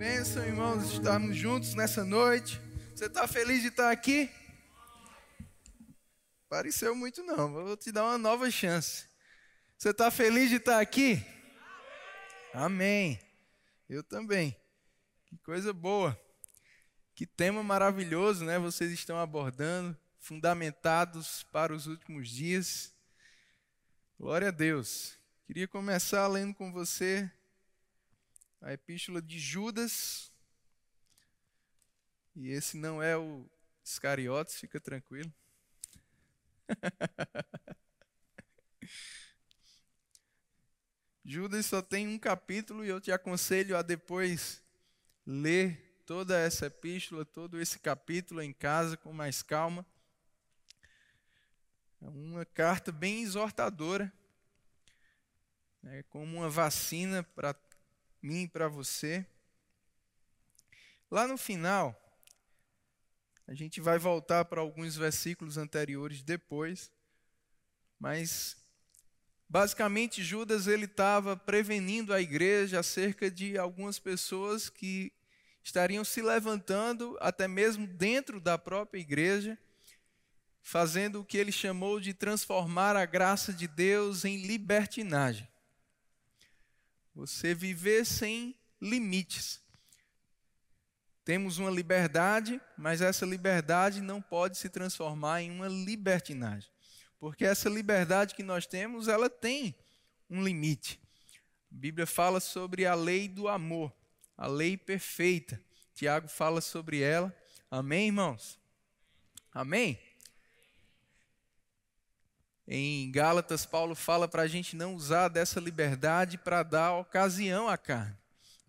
Bênção, irmãos, estarmos juntos nessa noite. Você está feliz de estar aqui? Pareceu muito não, vou te dar uma nova chance. Você está feliz de estar aqui? Amém. Eu também. Que coisa boa. Que tema maravilhoso, né? Vocês estão abordando, fundamentados para os últimos dias. Glória a Deus. Queria começar lendo com você a epístola de Judas. E esse não é o Iscariotes, fica tranquilo. Judas só tem um capítulo e eu te aconselho a depois ler toda essa epístola, todo esse capítulo em casa com mais calma. É uma carta bem exortadora, é como uma vacina para mim e para você. Lá no final, a gente vai voltar para alguns versículos anteriores depois, mas basicamente Judas ele estava prevenindo a igreja acerca de algumas pessoas que estariam se levantando até mesmo dentro da própria igreja, fazendo o que ele chamou de transformar a graça de Deus em libertinagem. Você viver sem limites. Temos uma liberdade, mas essa liberdade não pode se transformar em uma libertinagem. Porque essa liberdade que nós temos, ela tem um limite. A Bíblia fala sobre a lei do amor, a lei perfeita. Tiago fala sobre ela. Amém, irmãos? Amém? Em Gálatas, Paulo fala para a gente não usar dessa liberdade para dar ocasião à carne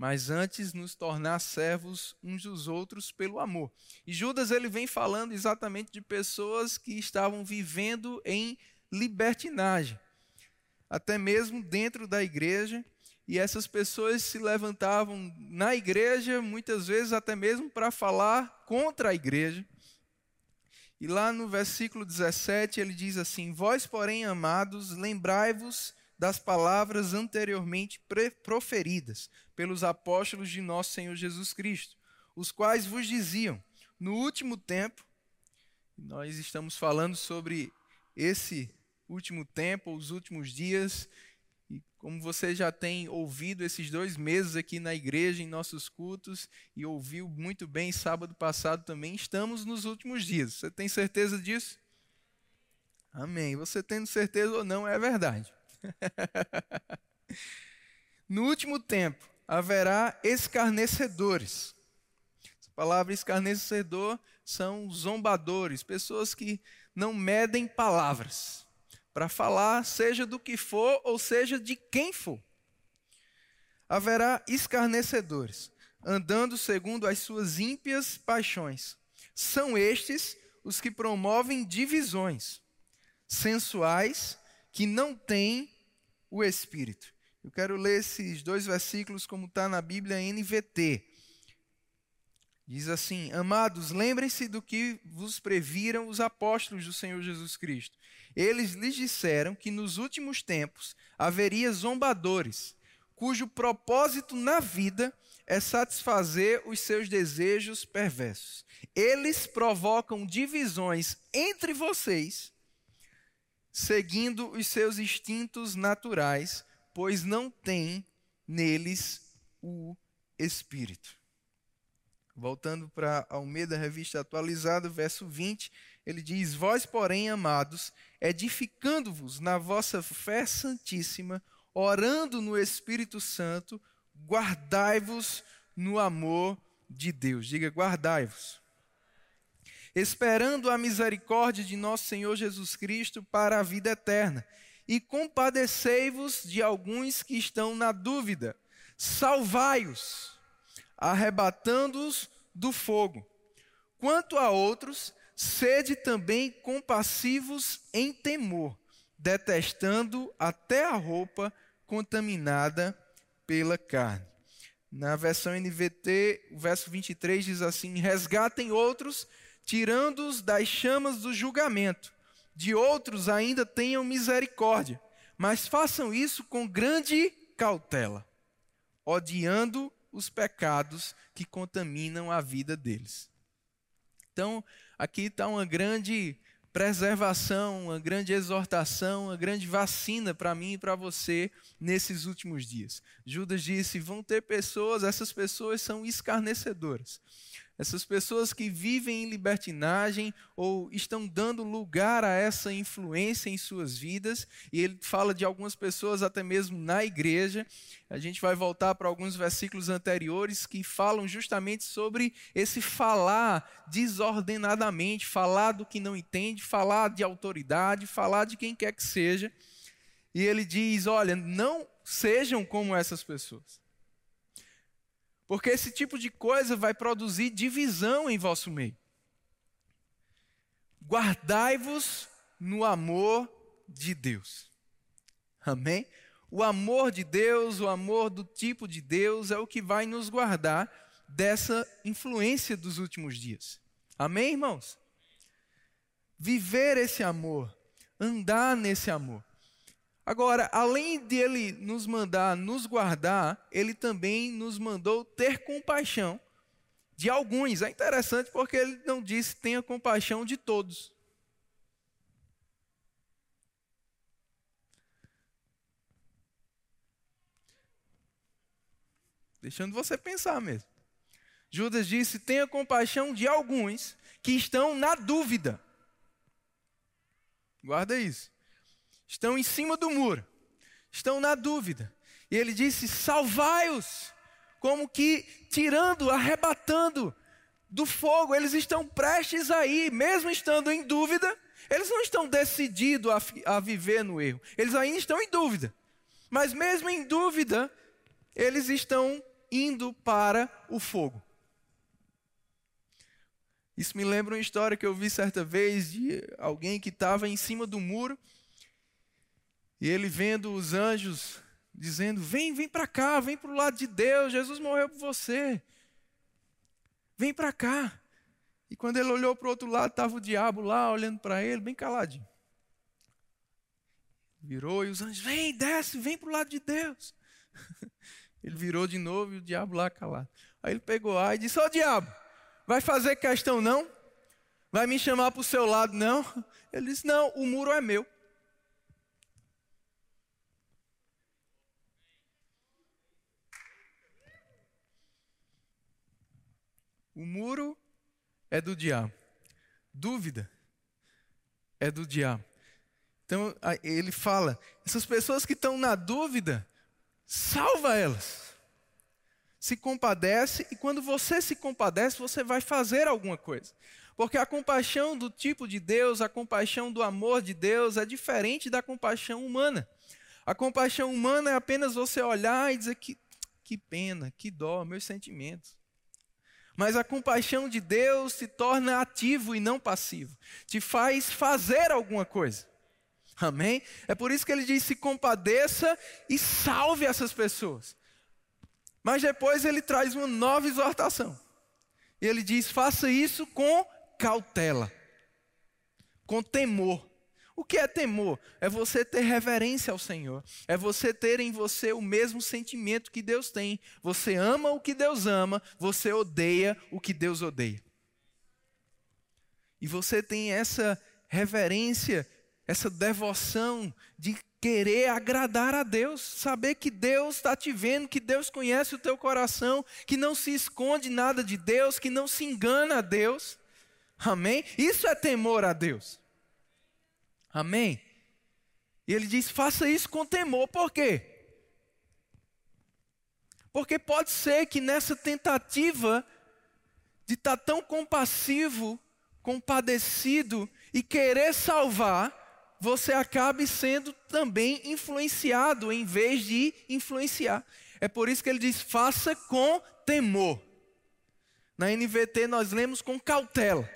mas antes nos tornar servos uns dos outros pelo amor. E Judas ele vem falando exatamente de pessoas que estavam vivendo em libertinagem, até mesmo dentro da igreja, e essas pessoas se levantavam na igreja, muitas vezes até mesmo para falar contra a igreja. E lá no versículo 17 ele diz assim: Vós, porém, amados, lembrai-vos das palavras anteriormente proferidas pelos apóstolos de nosso Senhor Jesus Cristo, os quais vos diziam: no último tempo, nós estamos falando sobre esse último tempo, os últimos dias, e como você já tem ouvido esses dois meses aqui na igreja, em nossos cultos, e ouviu muito bem sábado passado também, estamos nos últimos dias. Você tem certeza disso? Amém. Você tendo certeza ou não, é verdade. no último tempo haverá escarnecedores. Essa palavra escarnecedor são zombadores, pessoas que não medem palavras para falar, seja do que for ou seja de quem for. Haverá escarnecedores, andando segundo as suas ímpias paixões. São estes os que promovem divisões, sensuais, que não têm o Espírito. Eu quero ler esses dois versículos como está na Bíblia NVT. Diz assim: Amados, lembrem-se do que vos previram os apóstolos do Senhor Jesus Cristo. Eles lhes disseram que nos últimos tempos haveria zombadores, cujo propósito na vida é satisfazer os seus desejos perversos. Eles provocam divisões entre vocês seguindo os seus instintos naturais, pois não tem neles o Espírito. Voltando para Almeida, revista atualizada, verso 20, ele diz: Vós, porém, amados, edificando-vos na vossa fé santíssima, orando no Espírito Santo, guardai-vos no amor de Deus. Diga, guardai-vos esperando a misericórdia de nosso Senhor Jesus Cristo para a vida eterna. E compadecei-vos de alguns que estão na dúvida, salvai-os, arrebatando-os do fogo. Quanto a outros, sede também compassivos em temor, detestando até a roupa contaminada pela carne. Na versão NVT, o verso 23 diz assim: Resgatem outros tirando-os das chamas do julgamento. De outros ainda tenham misericórdia, mas façam isso com grande cautela, odiando os pecados que contaminam a vida deles. Então, aqui está uma grande preservação, uma grande exortação, uma grande vacina para mim e para você nesses últimos dias. Judas disse: vão ter pessoas, essas pessoas são escarnecedoras. Essas pessoas que vivem em libertinagem ou estão dando lugar a essa influência em suas vidas, e ele fala de algumas pessoas até mesmo na igreja. A gente vai voltar para alguns versículos anteriores que falam justamente sobre esse falar desordenadamente, falar do que não entende, falar de autoridade, falar de quem quer que seja. E ele diz: olha, não sejam como essas pessoas. Porque esse tipo de coisa vai produzir divisão em vosso meio. Guardai-vos no amor de Deus. Amém? O amor de Deus, o amor do tipo de Deus é o que vai nos guardar dessa influência dos últimos dias. Amém, irmãos? Viver esse amor, andar nesse amor. Agora, além de ele nos mandar nos guardar, ele também nos mandou ter compaixão de alguns. É interessante porque ele não disse tenha compaixão de todos. Deixando você pensar mesmo. Judas disse: tenha compaixão de alguns que estão na dúvida. Guarda isso estão em cima do muro, estão na dúvida. E ele disse: salvai-os, como que tirando, arrebatando do fogo, eles estão prestes a ir, mesmo estando em dúvida, eles não estão decididos a, a viver no erro, eles ainda estão em dúvida. Mas mesmo em dúvida, eles estão indo para o fogo. Isso me lembra uma história que eu vi certa vez de alguém que estava em cima do muro e ele vendo os anjos dizendo: Vem, vem para cá, vem para o lado de Deus, Jesus morreu por você. Vem para cá. E quando ele olhou para o outro lado, estava o diabo lá olhando para ele, bem caladinho. Virou e os anjos: Vem, desce, vem para o lado de Deus. Ele virou de novo e o diabo lá calado. Aí ele pegou a e disse: Ô diabo, vai fazer questão não? Vai me chamar para o seu lado não? Ele disse: Não, o muro é meu. O muro é do diabo. Dúvida é do diabo. Então ele fala: essas pessoas que estão na dúvida, salva elas. Se compadece, e quando você se compadece, você vai fazer alguma coisa. Porque a compaixão do tipo de Deus, a compaixão do amor de Deus é diferente da compaixão humana. A compaixão humana é apenas você olhar e dizer que, que pena, que dó, meus sentimentos. Mas a compaixão de Deus se torna ativo e não passivo, te faz fazer alguma coisa. Amém? É por isso que ele diz: se compadeça e salve essas pessoas. Mas depois ele traz uma nova exortação. Ele diz: faça isso com cautela, com temor. O que é temor? É você ter reverência ao Senhor. É você ter em você o mesmo sentimento que Deus tem. Você ama o que Deus ama, você odeia o que Deus odeia. E você tem essa reverência, essa devoção de querer agradar a Deus, saber que Deus está te vendo, que Deus conhece o teu coração, que não se esconde nada de Deus, que não se engana a Deus. Amém? Isso é temor a Deus. Amém? E ele diz: faça isso com temor. Por quê? Porque pode ser que nessa tentativa de estar tá tão compassivo, compadecido e querer salvar, você acabe sendo também influenciado em vez de influenciar. É por isso que ele diz: faça com temor. Na NVT nós lemos com cautela.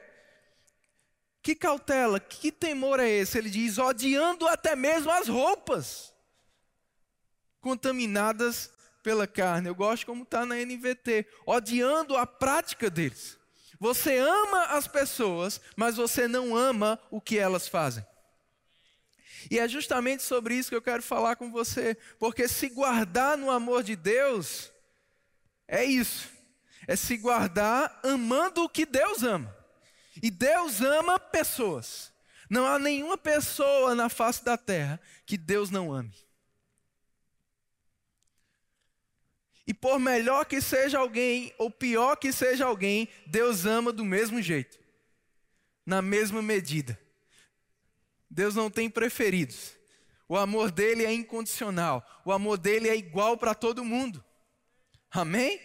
Que cautela, que temor é esse? Ele diz: odiando até mesmo as roupas contaminadas pela carne. Eu gosto como está na NVT, odiando a prática deles. Você ama as pessoas, mas você não ama o que elas fazem. E é justamente sobre isso que eu quero falar com você, porque se guardar no amor de Deus é isso. É se guardar amando o que Deus ama. E Deus ama pessoas. Não há nenhuma pessoa na face da terra que Deus não ame. E por melhor que seja alguém, ou pior que seja alguém, Deus ama do mesmo jeito, na mesma medida. Deus não tem preferidos. O amor dele é incondicional. O amor dele é igual para todo mundo. Amém?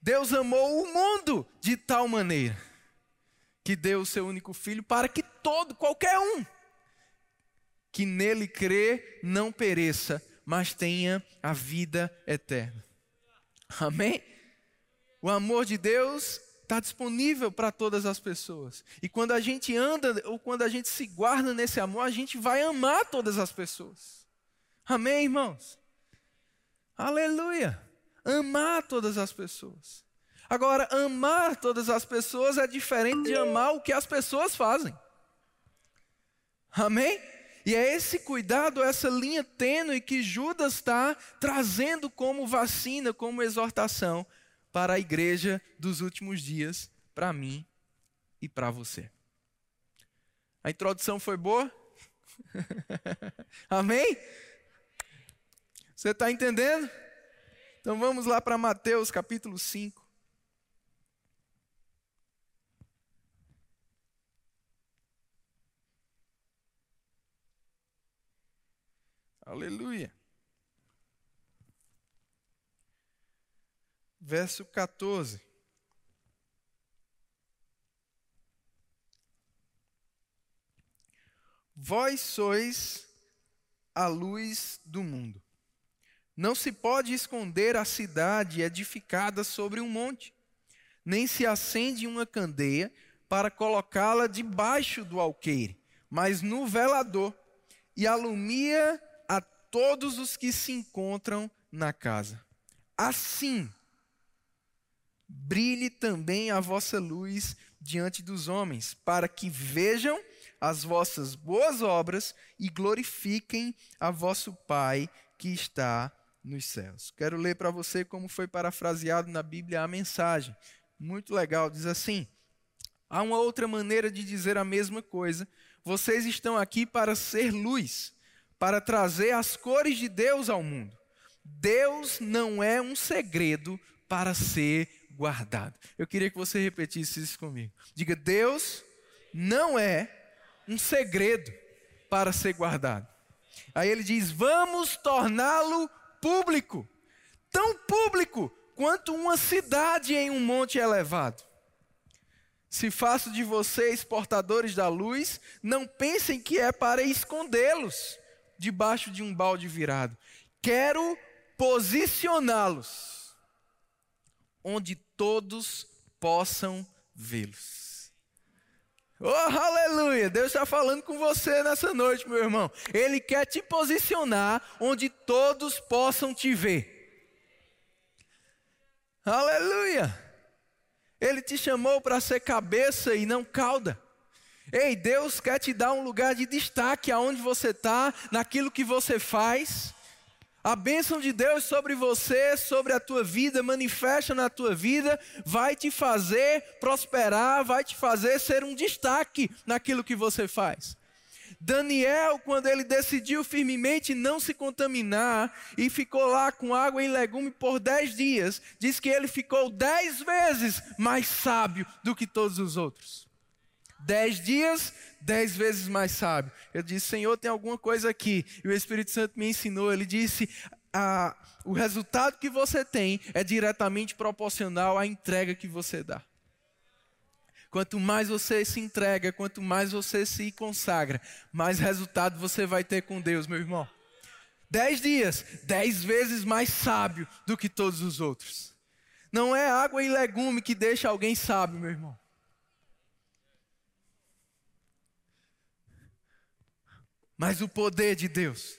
Deus amou o mundo de tal maneira que deu o seu único filho para que todo, qualquer um, que nele crê, não pereça, mas tenha a vida eterna. Amém? O amor de Deus está disponível para todas as pessoas. E quando a gente anda, ou quando a gente se guarda nesse amor, a gente vai amar todas as pessoas. Amém, irmãos? Aleluia! Amar todas as pessoas. Agora, amar todas as pessoas é diferente de amar o que as pessoas fazem. Amém? E é esse cuidado, essa linha tênue que Judas está trazendo como vacina, como exortação para a igreja dos últimos dias, para mim e para você. A introdução foi boa? Amém? Você está entendendo? Então vamos lá para Mateus capítulo 5. Aleluia. Verso 14. Vós sois a luz do mundo. Não se pode esconder a cidade edificada sobre um monte, nem se acende uma candeia para colocá-la debaixo do alqueire, mas no velador, e alumia todos os que se encontram na casa. Assim, brilhe também a vossa luz diante dos homens, para que vejam as vossas boas obras e glorifiquem a vosso Pai que está nos céus. Quero ler para você como foi parafraseado na Bíblia a mensagem. Muito legal, diz assim: Há uma outra maneira de dizer a mesma coisa. Vocês estão aqui para ser luz para trazer as cores de Deus ao mundo. Deus não é um segredo para ser guardado. Eu queria que você repetisse isso comigo. Diga: Deus não é um segredo para ser guardado. Aí ele diz: Vamos torná-lo público, tão público quanto uma cidade em um monte elevado. Se faço de vocês portadores da luz, não pensem que é para escondê-los debaixo de um balde virado. Quero posicioná-los onde todos possam vê-los. Oh, aleluia! Deus está falando com você nessa noite, meu irmão. Ele quer te posicionar onde todos possam te ver. Aleluia! Ele te chamou para ser cabeça e não cauda. Ei, Deus quer te dar um lugar de destaque aonde você está, naquilo que você faz. A bênção de Deus sobre você, sobre a tua vida, manifesta na tua vida, vai te fazer prosperar, vai te fazer ser um destaque naquilo que você faz. Daniel, quando ele decidiu firmemente não se contaminar e ficou lá com água e legume por dez dias, diz que ele ficou dez vezes mais sábio do que todos os outros. Dez dias, dez vezes mais sábio. Eu disse, Senhor, tem alguma coisa aqui. E o Espírito Santo me ensinou. Ele disse, ah, o resultado que você tem é diretamente proporcional à entrega que você dá. Quanto mais você se entrega, quanto mais você se consagra, mais resultado você vai ter com Deus, meu irmão. Dez dias, dez vezes mais sábio do que todos os outros. Não é água e legume que deixa alguém sábio, meu irmão. Mas o poder de Deus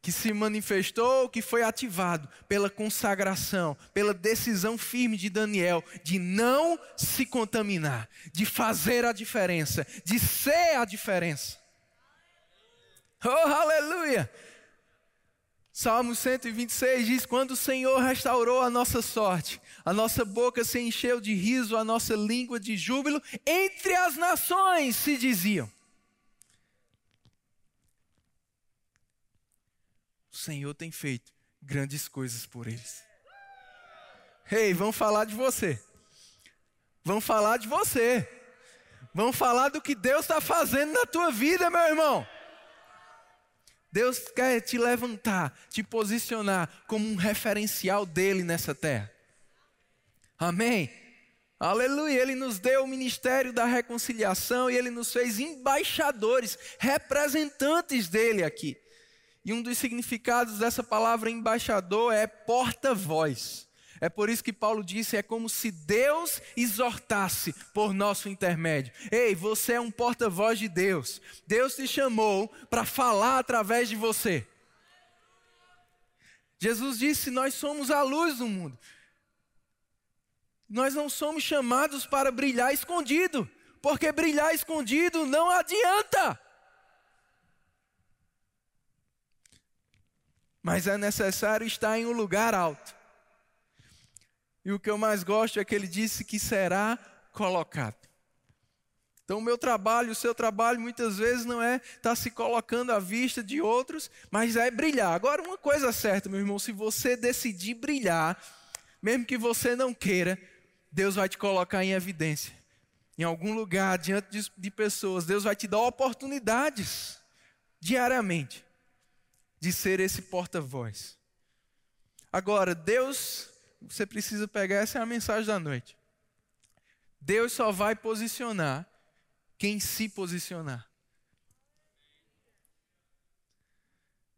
que se manifestou, que foi ativado pela consagração, pela decisão firme de Daniel de não se contaminar, de fazer a diferença, de ser a diferença. Oh, aleluia! Salmo 126 diz: Quando o Senhor restaurou a nossa sorte, a nossa boca se encheu de riso, a nossa língua de júbilo, entre as nações se diziam. Senhor tem feito grandes coisas por eles. Ei, hey, vamos falar de você. Vamos falar de você. Vamos falar do que Deus está fazendo na tua vida, meu irmão. Deus quer te levantar, te posicionar como um referencial dele nessa terra. Amém? Aleluia. Ele nos deu o ministério da reconciliação e ele nos fez embaixadores, representantes dele aqui. E um dos significados dessa palavra embaixador é porta-voz. É por isso que Paulo disse: é como se Deus exortasse por nosso intermédio. Ei, você é um porta-voz de Deus. Deus te chamou para falar através de você. Jesus disse: Nós somos a luz do mundo. Nós não somos chamados para brilhar escondido, porque brilhar escondido não adianta. Mas é necessário estar em um lugar alto. E o que eu mais gosto é que ele disse que será colocado. Então, o meu trabalho, o seu trabalho, muitas vezes não é estar tá se colocando à vista de outros, mas é brilhar. Agora, uma coisa certa, meu irmão: se você decidir brilhar, mesmo que você não queira, Deus vai te colocar em evidência. Em algum lugar, diante de, de pessoas, Deus vai te dar oportunidades, diariamente, de ser esse porta-voz. Agora, Deus você precisa pegar, essa é a mensagem da noite. Deus só vai posicionar quem se posicionar.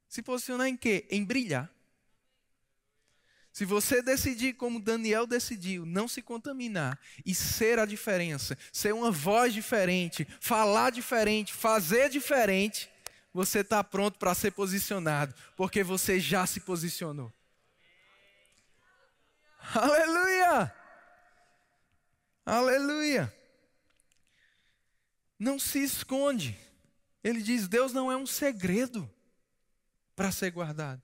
Se posicionar em quê? Em brilhar. Se você decidir como Daniel decidiu, não se contaminar e ser a diferença, ser uma voz diferente, falar diferente, fazer diferente, você está pronto para ser posicionado, porque você já se posicionou. Aleluia! Aleluia! Não se esconde. Ele diz: Deus não é um segredo para ser guardado.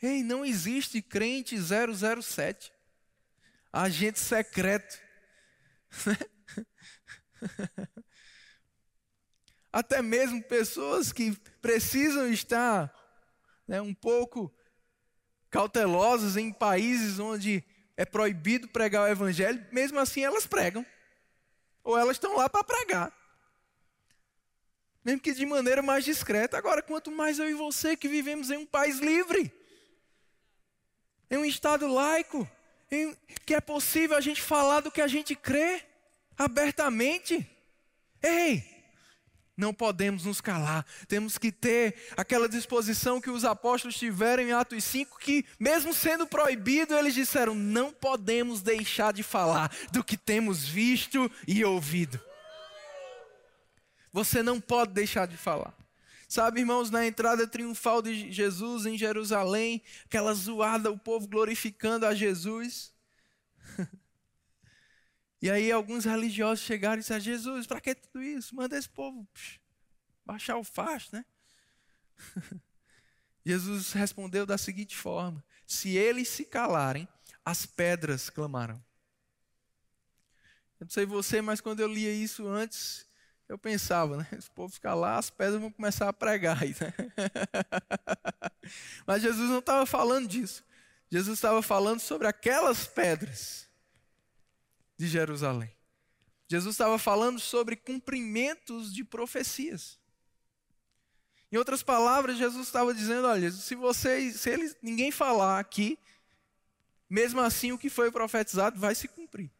Ei, não existe crente 007, agente secreto. Até mesmo pessoas que precisam estar né, um pouco cautelosas em países onde é proibido pregar o evangelho, mesmo assim elas pregam. Ou elas estão lá para pregar. Mesmo que de maneira mais discreta. Agora, quanto mais eu e você que vivemos em um país livre, em um estado laico, em que é possível a gente falar do que a gente crê abertamente. Ei, não podemos nos calar, temos que ter aquela disposição que os apóstolos tiveram em Atos 5, que, mesmo sendo proibido, eles disseram: não podemos deixar de falar do que temos visto e ouvido. Você não pode deixar de falar. Sabe, irmãos, na entrada triunfal de Jesus em Jerusalém, aquela zoada, o povo glorificando a Jesus. E aí alguns religiosos chegaram e disseram, Jesus, para que tudo isso? Manda esse povo baixar o facho, né? Jesus respondeu da seguinte forma: Se eles se calarem, as pedras clamarão. Eu não sei você, mas quando eu lia isso antes, eu pensava, né? Se o povo ficar lá, as pedras vão começar a pregar. Aí, né? mas Jesus não estava falando disso. Jesus estava falando sobre aquelas pedras de Jerusalém. Jesus estava falando sobre cumprimentos de profecias. Em outras palavras, Jesus estava dizendo: olha, se vocês, se eles, ninguém falar aqui, mesmo assim o que foi profetizado vai se cumprir.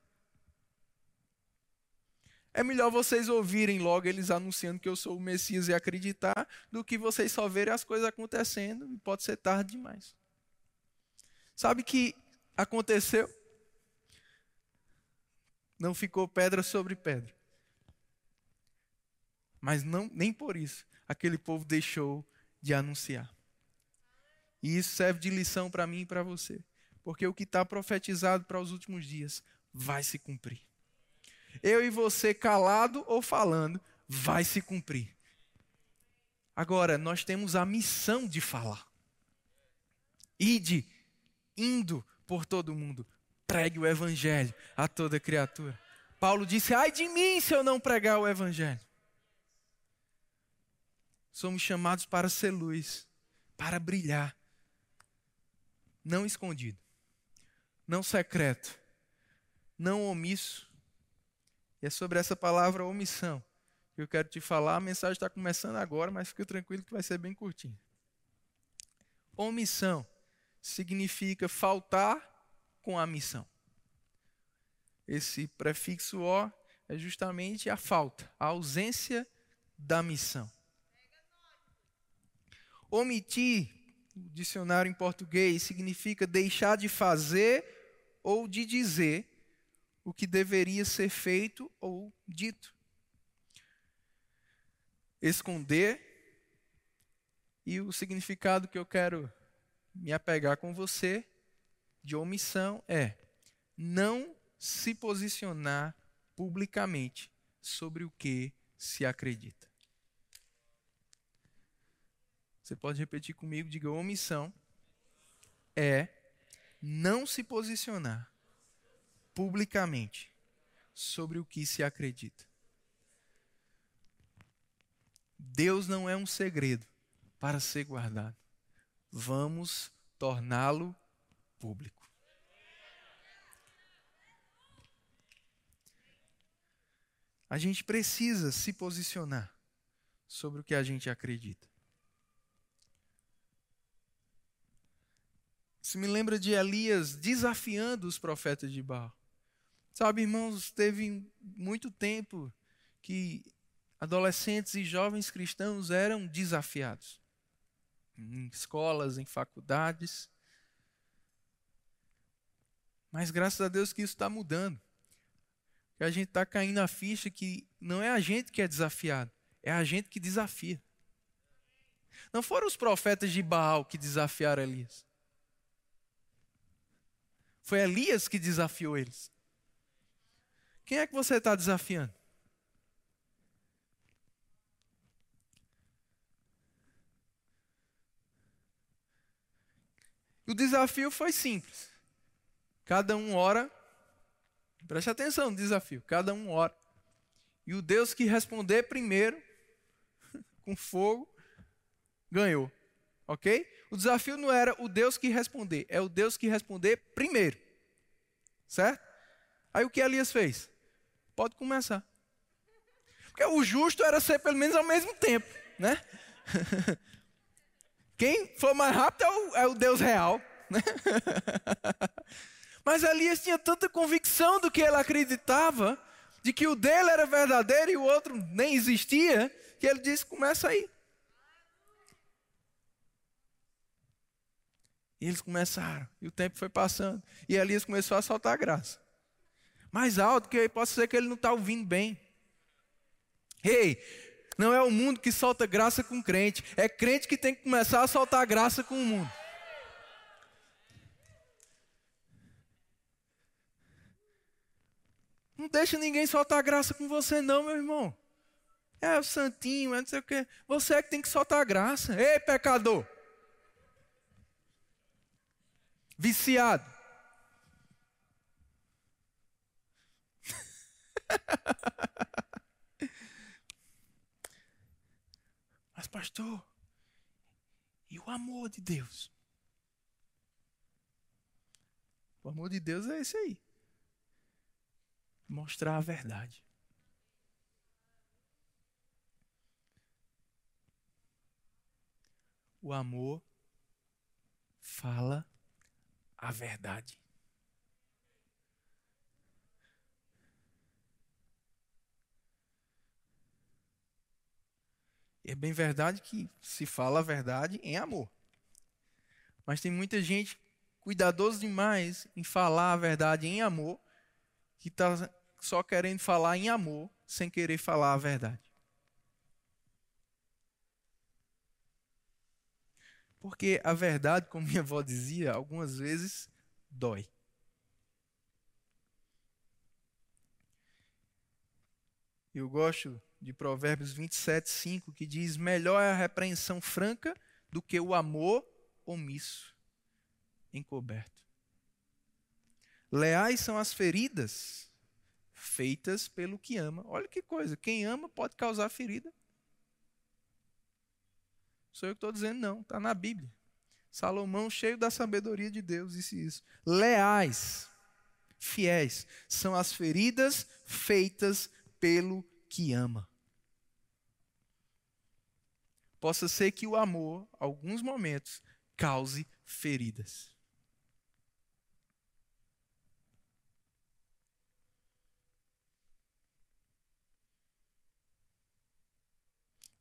É melhor vocês ouvirem logo eles anunciando que eu sou o Messias e acreditar, do que vocês só verem as coisas acontecendo e pode ser tarde demais. Sabe que aconteceu? Não ficou pedra sobre pedra. Mas não, nem por isso aquele povo deixou de anunciar. E isso serve de lição para mim e para você. Porque o que está profetizado para os últimos dias vai se cumprir. Eu e você, calado ou falando, vai se cumprir. Agora, nós temos a missão de falar. Ide, indo por todo mundo, pregue o evangelho a toda criatura. Paulo disse: Ai de mim se eu não pregar o evangelho. Somos chamados para ser luz, para brilhar, não escondido, não secreto, não omisso. E é sobre essa palavra omissão que eu quero te falar. A mensagem está começando agora, mas fica tranquilo que vai ser bem curtinho. Omissão significa faltar com a missão. Esse prefixo O é justamente a falta, a ausência da missão. Omitir, o dicionário em português, significa deixar de fazer ou de dizer o que deveria ser feito ou dito. Esconder, e o significado que eu quero me apegar com você de omissão é não se posicionar publicamente sobre o que se acredita. Você pode repetir comigo, diga omissão é não se posicionar publicamente sobre o que se acredita. Deus não é um segredo para ser guardado. Vamos torná-lo público. A gente precisa se posicionar sobre o que a gente acredita. Isso me lembra de Elias desafiando os profetas de Baal. Sabe, irmãos, teve muito tempo que adolescentes e jovens cristãos eram desafiados em escolas, em faculdades. Mas graças a Deus que isso está mudando. Que a gente está caindo a ficha que não é a gente que é desafiado, é a gente que desafia. Não foram os profetas de Baal que desafiaram Elias. Foi Elias que desafiou eles. Quem é que você está desafiando? O desafio foi simples. Cada um ora. Preste atenção no desafio. Cada um ora. E o Deus que responder primeiro, com fogo, ganhou. Ok? O desafio não era o Deus que responder, é o Deus que responder primeiro. Certo? Aí o que Elias fez? Pode começar. Porque o justo era ser pelo menos ao mesmo tempo, né? Quem for mais rápido é o, é o Deus real. Né? Mas Elias tinha tanta convicção do que ele acreditava, de que o dele era verdadeiro e o outro nem existia, que ele disse: começa aí. E eles começaram, e o tempo foi passando, e Elias começou a soltar a graça. Mais alto, que pode ser que ele não está ouvindo bem. Ei, não é o mundo que solta graça com crente. É crente que tem que começar a soltar graça com o mundo. Não deixa ninguém soltar graça com você, não, meu irmão. É o santinho, é não sei o quê. Você é que tem que soltar graça. Ei, pecador. Viciado. Mas, pastor, e o amor de Deus? O amor de Deus é esse aí mostrar a verdade. O amor fala a verdade. é bem verdade que se fala a verdade em amor. Mas tem muita gente cuidadoso demais em falar a verdade em amor, que está só querendo falar em amor, sem querer falar a verdade. Porque a verdade, como minha avó dizia, algumas vezes dói. Eu gosto de Provérbios 27, 5, que diz: Melhor é a repreensão franca do que o amor omisso, encoberto. Leais são as feridas feitas pelo que ama. Olha que coisa, quem ama pode causar ferida. Sou eu que estou dizendo, não, está na Bíblia. Salomão, cheio da sabedoria de Deus, disse isso. Leais, fiéis, são as feridas feitas pelo que ama. Possa ser que o amor, alguns momentos, cause feridas.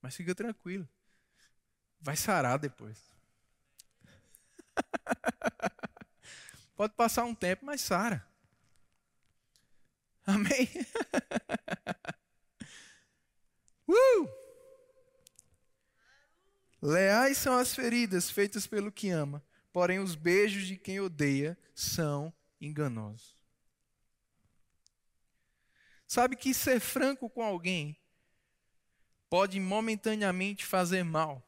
Mas fica tranquilo. Vai sarar depois. Pode passar um tempo, mas sara. Amém? uh! Leais são as feridas feitas pelo que ama, porém os beijos de quem odeia são enganosos. Sabe que ser franco com alguém pode momentaneamente fazer mal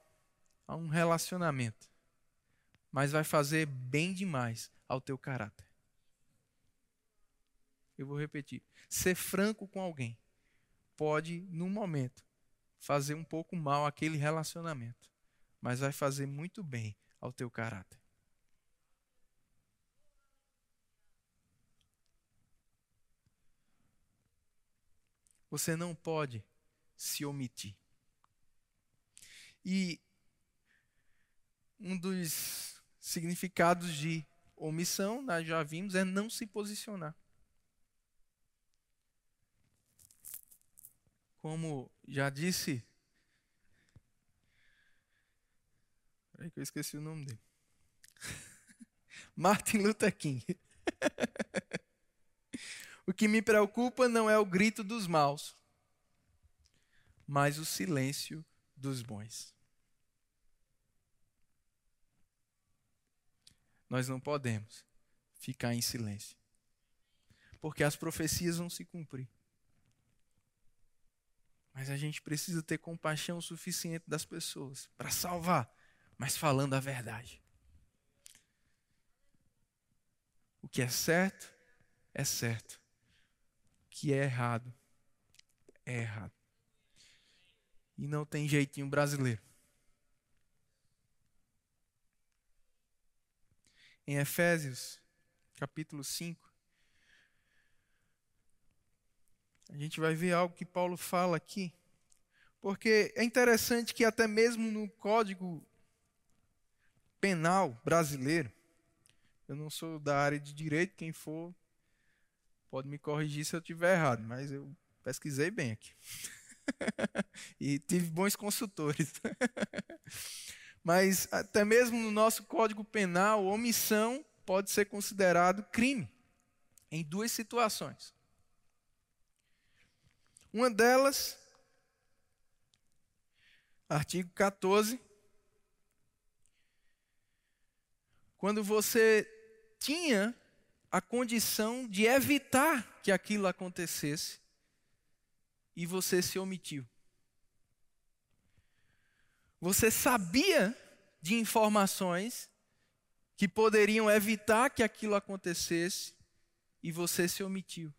a um relacionamento, mas vai fazer bem demais ao teu caráter. Eu vou repetir. Ser franco com alguém pode, num momento, fazer um pouco mal aquele relacionamento, mas vai fazer muito bem ao teu caráter. Você não pode se omitir. E um dos significados de omissão, nós já vimos, é não se posicionar. Como já disse. Peraí que eu esqueci o nome dele. Martin Luther King. o que me preocupa não é o grito dos maus, mas o silêncio dos bons. Nós não podemos ficar em silêncio, porque as profecias vão se cumprir. Mas a gente precisa ter compaixão suficiente das pessoas para salvar, mas falando a verdade. O que é certo, é certo. O que é errado, é errado e não tem jeitinho brasileiro. Em Efésios, capítulo 5, a gente vai ver algo que Paulo fala aqui. Porque é interessante que até mesmo no Código Penal brasileiro, eu não sou da área de direito, quem for pode me corrigir se eu estiver errado, mas eu pesquisei bem aqui. e tive bons consultores. Mas até mesmo no nosso Código Penal, omissão pode ser considerado crime em duas situações. Uma delas, artigo 14, quando você tinha a condição de evitar que aquilo acontecesse, e você se omitiu. Você sabia de informações que poderiam evitar que aquilo acontecesse e você se omitiu.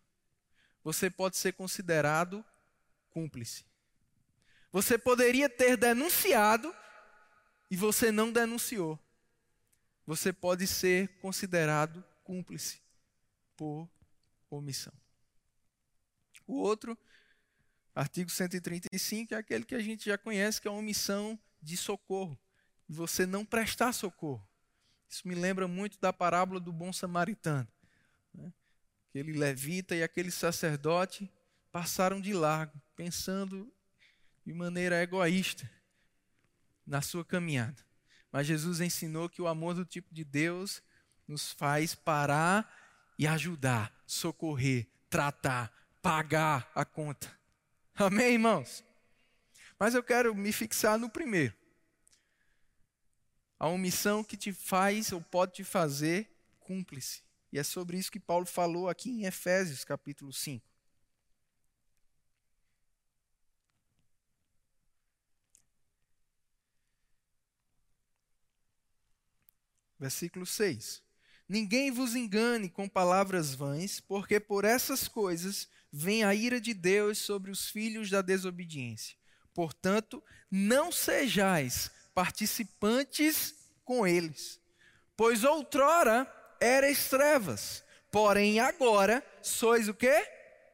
Você pode ser considerado cúmplice. Você poderia ter denunciado e você não denunciou. Você pode ser considerado cúmplice por omissão. O outro Artigo 135 é aquele que a gente já conhece, que é a omissão de socorro. Você não prestar socorro. Isso me lembra muito da parábola do bom samaritano. Né? Aquele levita e aquele sacerdote passaram de largo, pensando de maneira egoísta na sua caminhada. Mas Jesus ensinou que o amor do tipo de Deus nos faz parar e ajudar, socorrer, tratar, pagar a conta. Amém, irmãos? Mas eu quero me fixar no primeiro. A omissão que te faz ou pode te fazer cúmplice. E é sobre isso que Paulo falou aqui em Efésios, capítulo 5. Versículo 6. Ninguém vos engane com palavras vãs, porque por essas coisas vem a ira de Deus sobre os filhos da desobediência. Portanto, não sejais participantes com eles. Pois outrora erais trevas, porém agora sois o quê?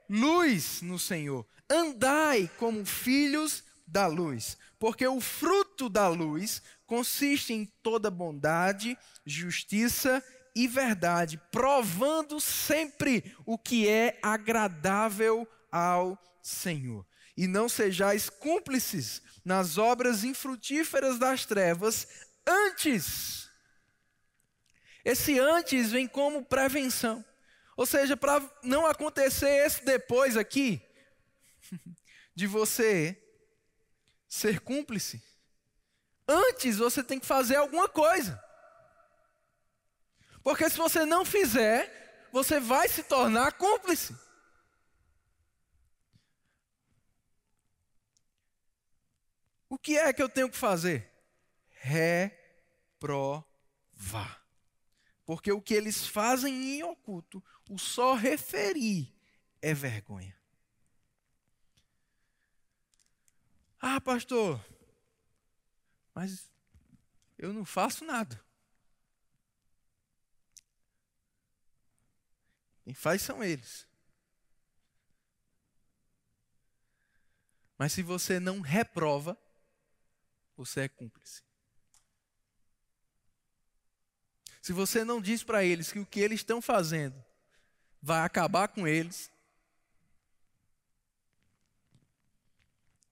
Luz no Senhor. Andai como filhos da luz, porque o fruto da luz consiste em toda bondade, justiça e verdade, provando sempre o que é agradável ao Senhor. E não sejais cúmplices nas obras infrutíferas das trevas, antes. Esse antes vem como prevenção. Ou seja, para não acontecer esse depois aqui, de você ser cúmplice, antes você tem que fazer alguma coisa. Porque se você não fizer, você vai se tornar cúmplice. O que é que eu tenho que fazer? Reprovar. Porque o que eles fazem em oculto, o só referir é vergonha. Ah, pastor, mas eu não faço nada. Quem faz são eles. Mas se você não reprova, você é cúmplice. Se você não diz para eles que o que eles estão fazendo vai acabar com eles,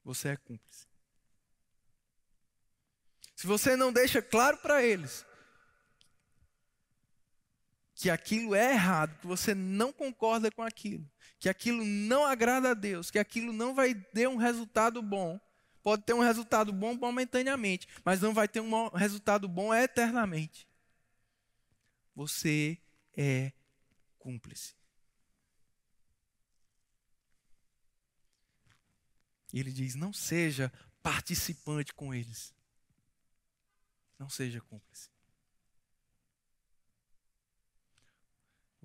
você é cúmplice. Se você não deixa claro para eles que aquilo é errado, que você não concorda com aquilo, que aquilo não agrada a Deus, que aquilo não vai ter um resultado bom. Pode ter um resultado bom momentaneamente, mas não vai ter um resultado bom eternamente. Você é cúmplice. Ele diz: não seja participante com eles. Não seja cúmplice.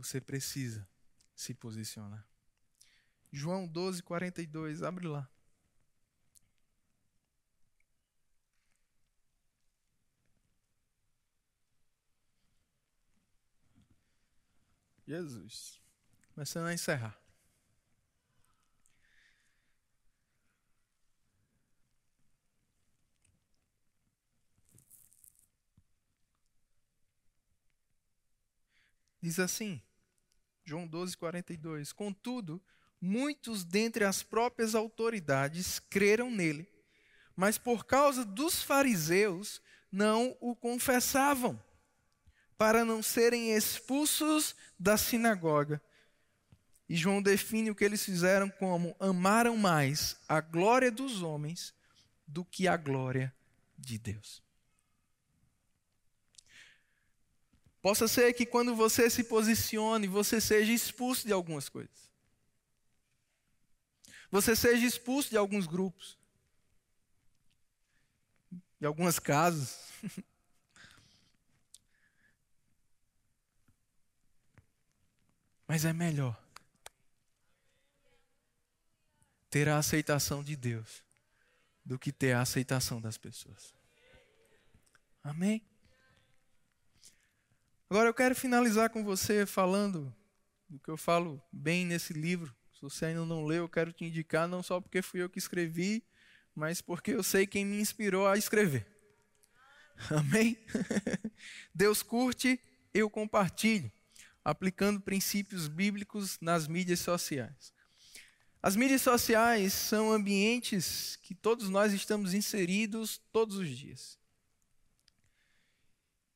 Você precisa se posicionar. João 12, 42, abre lá. Jesus. Começando a encerrar. Diz assim, João 12, 42. Contudo, muitos dentre as próprias autoridades creram nele, mas por causa dos fariseus não o confessavam, para não serem expulsos da sinagoga. E João define o que eles fizeram como amaram mais a glória dos homens do que a glória de Deus. Possa ser que quando você se posicione, você seja expulso de algumas coisas. Você seja expulso de alguns grupos. De algumas casas. Mas é melhor ter a aceitação de Deus do que ter a aceitação das pessoas. Amém? Agora eu quero finalizar com você falando do que eu falo bem nesse livro. Se você ainda não leu, eu quero te indicar, não só porque fui eu que escrevi, mas porque eu sei quem me inspirou a escrever. Amém? Deus curte, eu compartilho, aplicando princípios bíblicos nas mídias sociais. As mídias sociais são ambientes que todos nós estamos inseridos todos os dias.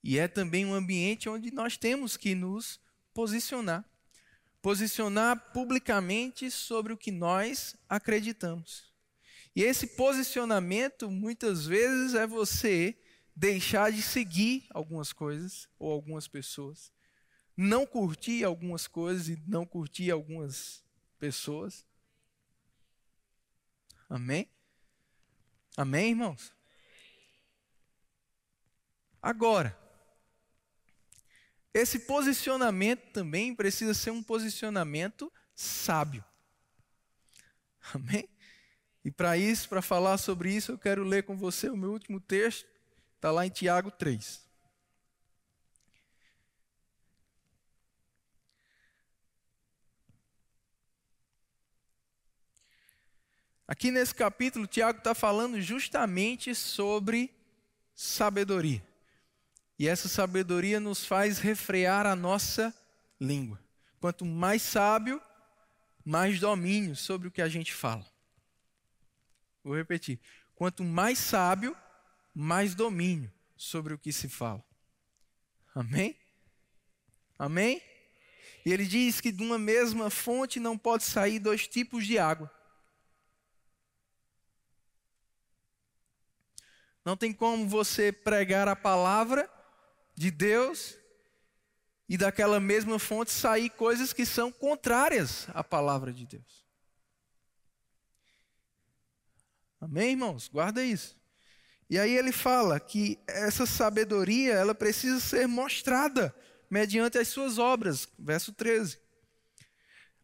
E é também um ambiente onde nós temos que nos posicionar posicionar publicamente sobre o que nós acreditamos. E esse posicionamento, muitas vezes, é você deixar de seguir algumas coisas ou algumas pessoas, não curtir algumas coisas e não curtir algumas pessoas. Amém? Amém, irmãos? Agora, esse posicionamento também precisa ser um posicionamento sábio. Amém? E para isso, para falar sobre isso, eu quero ler com você o meu último texto, está lá em Tiago 3. Aqui nesse capítulo, Tiago está falando justamente sobre sabedoria. E essa sabedoria nos faz refrear a nossa língua. Quanto mais sábio, mais domínio sobre o que a gente fala. Vou repetir. Quanto mais sábio, mais domínio sobre o que se fala. Amém? Amém? E ele diz que de uma mesma fonte não pode sair dois tipos de água. Não tem como você pregar a palavra de Deus e daquela mesma fonte sair coisas que são contrárias à palavra de Deus. Amém, irmãos? Guarda isso. E aí ele fala que essa sabedoria, ela precisa ser mostrada mediante as suas obras, verso 13.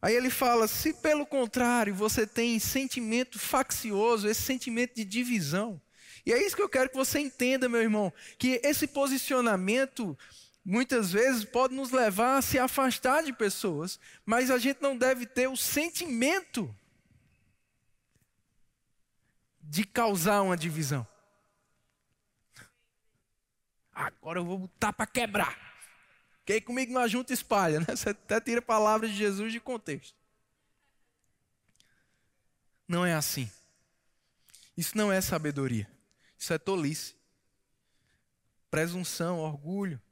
Aí ele fala: se pelo contrário você tem sentimento faccioso, esse sentimento de divisão, e é isso que eu quero que você entenda, meu irmão, que esse posicionamento muitas vezes pode nos levar a se afastar de pessoas, mas a gente não deve ter o sentimento de causar uma divisão. Agora eu vou botar para quebrar. Quem comigo não ajunta espalha, né? Você até tira a palavra de Jesus de contexto. Não é assim. Isso não é sabedoria. Isso é tolice. Presunção, orgulho.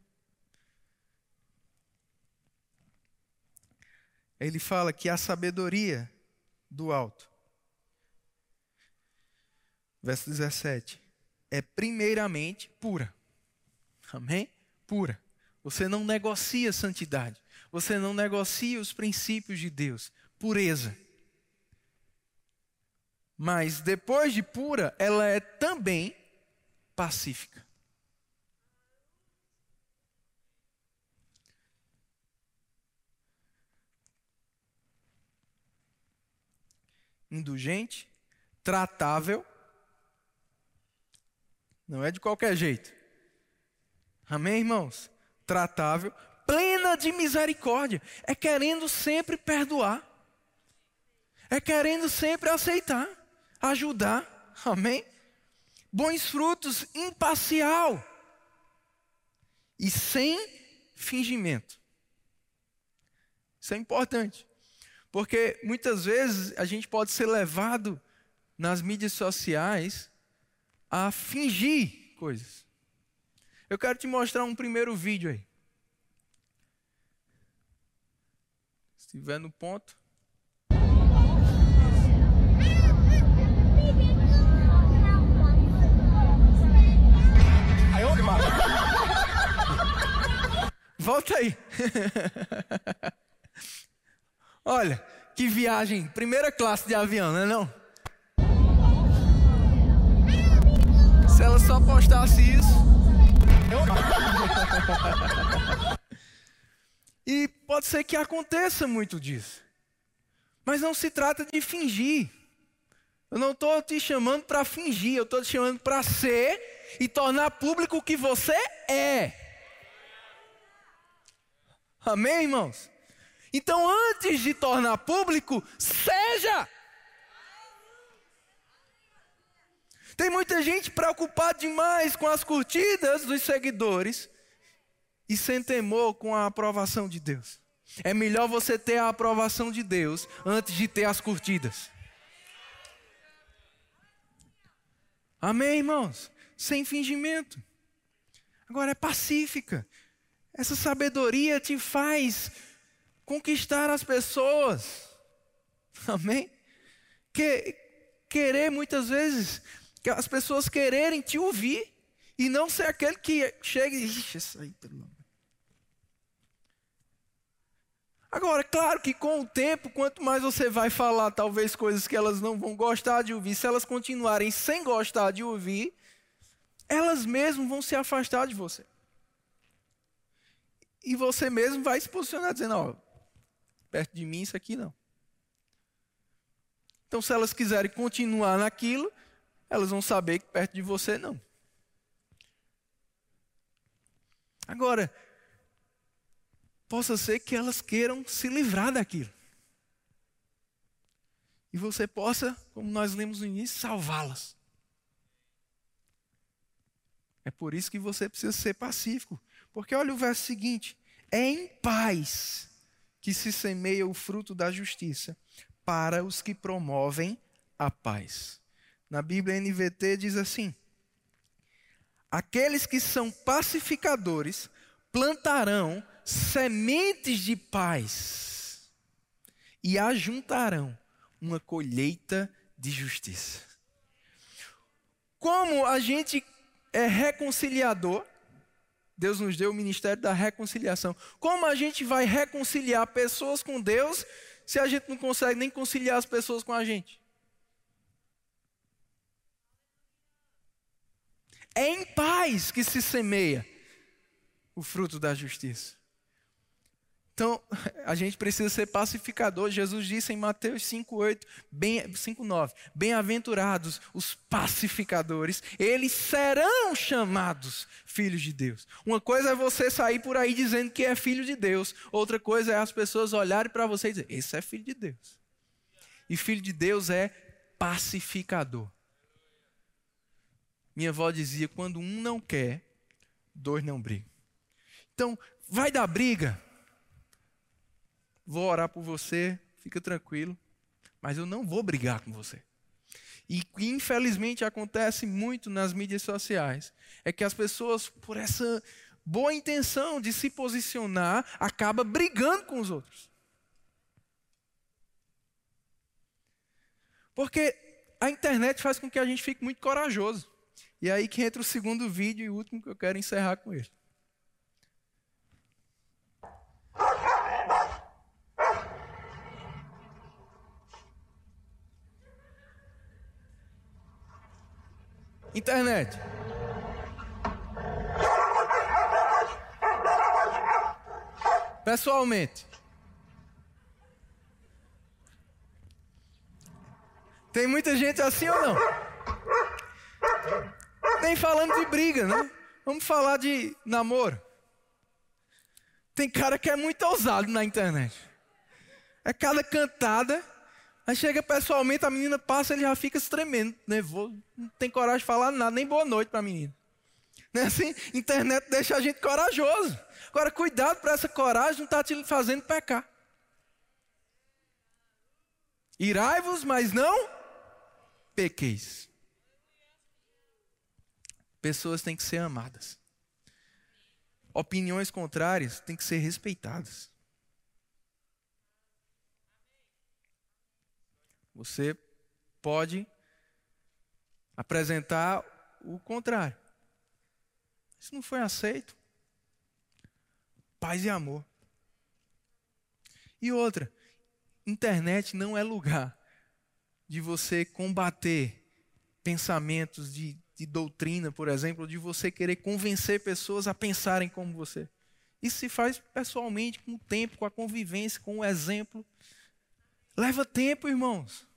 Ele fala que a sabedoria do alto, verso 17, é primeiramente pura. Amém? Pura. Você não negocia santidade. Você não negocia os princípios de Deus. Pureza. Mas depois de pura, ela é também pacífica. Indulgente, tratável, não é de qualquer jeito. Amém, irmãos? Tratável, plena de misericórdia, é querendo sempre perdoar, é querendo sempre aceitar, ajudar. Amém? Bons frutos, imparcial e sem fingimento. Isso é importante, porque muitas vezes a gente pode ser levado nas mídias sociais a fingir coisas. Eu quero te mostrar um primeiro vídeo aí. Se estiver no ponto. Volta aí. Olha, que viagem, primeira classe de avião, não é não? Se ela só postasse isso. e pode ser que aconteça muito disso. Mas não se trata de fingir. Eu não estou te chamando para fingir, eu estou te chamando para ser e tornar público o que você é. Amém, irmãos? Então, antes de tornar público, seja. Tem muita gente preocupada demais com as curtidas dos seguidores e sem temor com a aprovação de Deus. É melhor você ter a aprovação de Deus antes de ter as curtidas. Amém, irmãos? Sem fingimento. Agora é pacífica. Essa sabedoria te faz conquistar as pessoas. Amém? Que, querer muitas vezes, que as pessoas quererem te ouvir e não ser aquele que chega e isso aí, amor. Agora, claro que com o tempo, quanto mais você vai falar, talvez coisas que elas não vão gostar de ouvir, se elas continuarem sem gostar de ouvir, elas mesmas vão se afastar de você. E você mesmo vai se posicionar dizendo, ó, perto de mim isso aqui não. Então, se elas quiserem continuar naquilo, elas vão saber que perto de você não. Agora, possa ser que elas queiram se livrar daquilo. E você possa, como nós lemos no início, salvá-las. É por isso que você precisa ser pacífico. Porque olha o verso seguinte: é em paz que se semeia o fruto da justiça para os que promovem a paz. Na Bíblia NVT diz assim: Aqueles que são pacificadores plantarão sementes de paz e ajuntarão uma colheita de justiça. Como a gente é reconciliador, Deus nos deu o ministério da reconciliação. Como a gente vai reconciliar pessoas com Deus se a gente não consegue nem conciliar as pessoas com a gente? É em paz que se semeia o fruto da justiça. Então, a gente precisa ser pacificador. Jesus disse em Mateus 5:8, bem 5:9, bem-aventurados os pacificadores, eles serão chamados filhos de Deus. Uma coisa é você sair por aí dizendo que é filho de Deus, outra coisa é as pessoas olharem para você e dizer: "Esse é filho de Deus". E filho de Deus é pacificador. Minha avó dizia: quando um não quer, dois não brigam. Então, vai dar briga. Vou orar por você, fica tranquilo, mas eu não vou brigar com você. E infelizmente acontece muito nas mídias sociais, é que as pessoas, por essa boa intenção de se posicionar, acaba brigando com os outros. Porque a internet faz com que a gente fique muito corajoso. E é aí que entra o segundo vídeo e o último que eu quero encerrar com ele. Internet. Pessoalmente. Tem muita gente assim ou não? Nem falando de briga, né? Vamos falar de namoro. Tem cara que é muito ousado na internet. É cada cantada. Aí chega pessoalmente, a menina passa, ele já fica tremendo, nervoso. Não tem coragem de falar nada, nem boa noite para a menina. Não é assim? Internet deixa a gente corajoso. Agora, cuidado para essa coragem não estar tá te fazendo pecar. Irai-vos, mas não pequeis. Pessoas têm que ser amadas. Opiniões contrárias têm que ser respeitadas. Você pode apresentar o contrário. Isso não foi aceito. Paz e amor. E outra, internet não é lugar de você combater pensamentos de de doutrina, por exemplo, de você querer convencer pessoas a pensarem como você. Isso se faz pessoalmente, com o tempo, com a convivência, com o exemplo. Leva tempo, irmãos.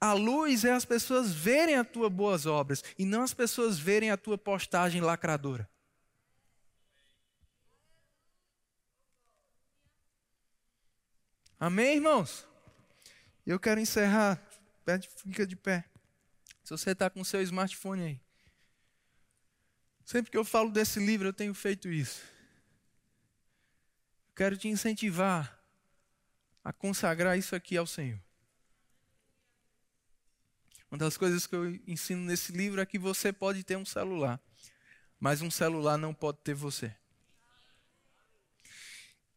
A luz é as pessoas verem as tuas boas obras e não as pessoas verem a tua postagem lacradora. Amém, irmãos? Eu quero encerrar. Fica de pé. Se você está com o seu smartphone aí. Sempre que eu falo desse livro, eu tenho feito isso. quero te incentivar a consagrar isso aqui ao Senhor. Uma das coisas que eu ensino nesse livro é que você pode ter um celular, mas um celular não pode ter você.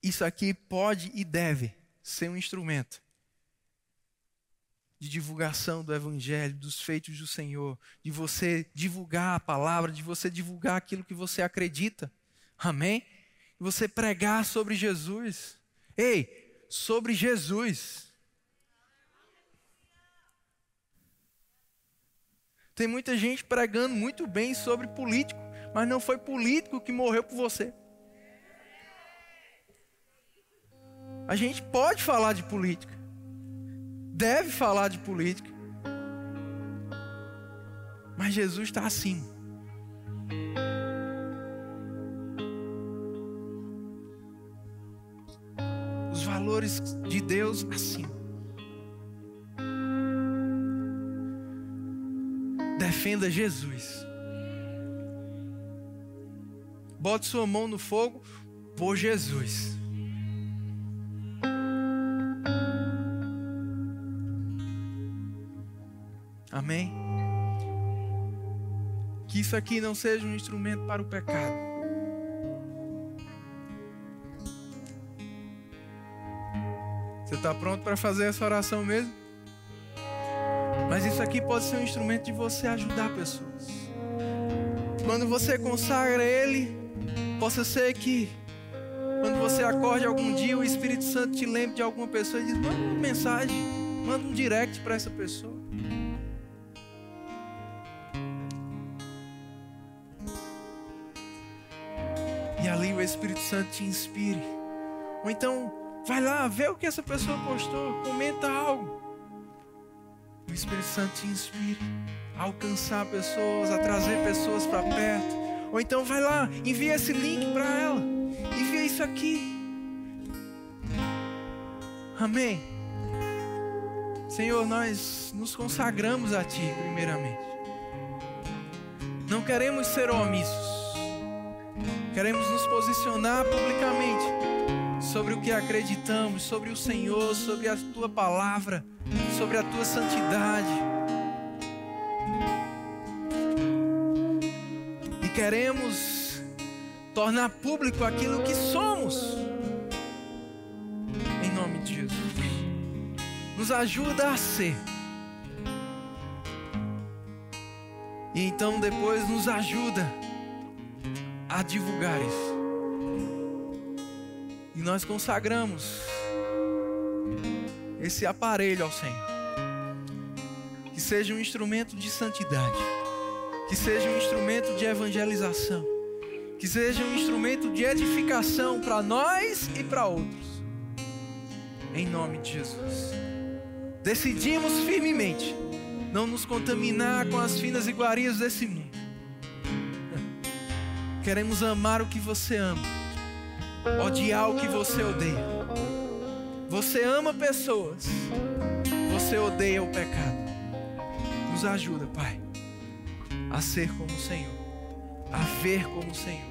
Isso aqui pode e deve ser um instrumento de divulgação do Evangelho, dos feitos do Senhor, de você divulgar a palavra, de você divulgar aquilo que você acredita. Amém? Você pregar sobre Jesus. Ei, sobre Jesus. Tem muita gente pregando muito bem sobre político, mas não foi político que morreu por você. A gente pode falar de política, deve falar de política, mas Jesus está acima. Valores de Deus acima. Defenda Jesus. Bote sua mão no fogo por Jesus. Amém? Que isso aqui não seja um instrumento para o pecado. Está pronto para fazer essa oração mesmo? Mas isso aqui pode ser um instrumento de você ajudar pessoas. Quando você consagra Ele, possa ser que quando você acorde algum dia, o Espírito Santo te lembre de alguma pessoa e diz: manda uma mensagem, manda um direct para essa pessoa. E ali o Espírito Santo te inspire. Ou então, vai lá, vê o que essa pessoa postou, comenta algo. O Espírito Santo te inspire a alcançar pessoas, a trazer pessoas para perto. Ou então vai lá, envia esse link para ela. Envia isso aqui. Amém. Senhor, nós nos consagramos a Ti, primeiramente. Não queremos ser omissos. Queremos nos posicionar publicamente sobre o que acreditamos, sobre o Senhor, sobre a Tua palavra, sobre a Tua santidade. E queremos tornar público aquilo que somos. Em nome de Jesus. Nos ajuda a ser. E então depois nos ajuda a divulgar isso. E nós consagramos esse aparelho ao Senhor. Que seja um instrumento de santidade. Que seja um instrumento de evangelização. Que seja um instrumento de edificação para nós e para outros. Em nome de Jesus. Decidimos firmemente não nos contaminar com as finas iguarias desse mundo. Queremos amar o que você ama, odiar o que você odeia. Você ama pessoas, você odeia o pecado. Nos ajuda, Pai, a ser como o Senhor, a ver como o Senhor,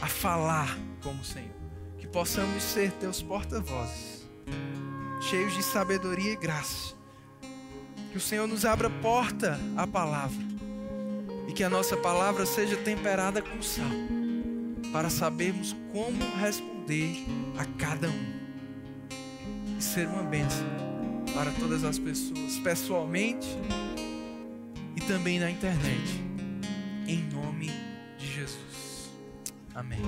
a falar como o Senhor. Que possamos ser teus porta-vozes, cheios de sabedoria e graça que o Senhor nos abra porta à palavra. E que a nossa palavra seja temperada com sal. Para sabermos como responder a cada um. E ser uma bênção para todas as pessoas, pessoalmente e também na internet. Em nome de Jesus. Amém.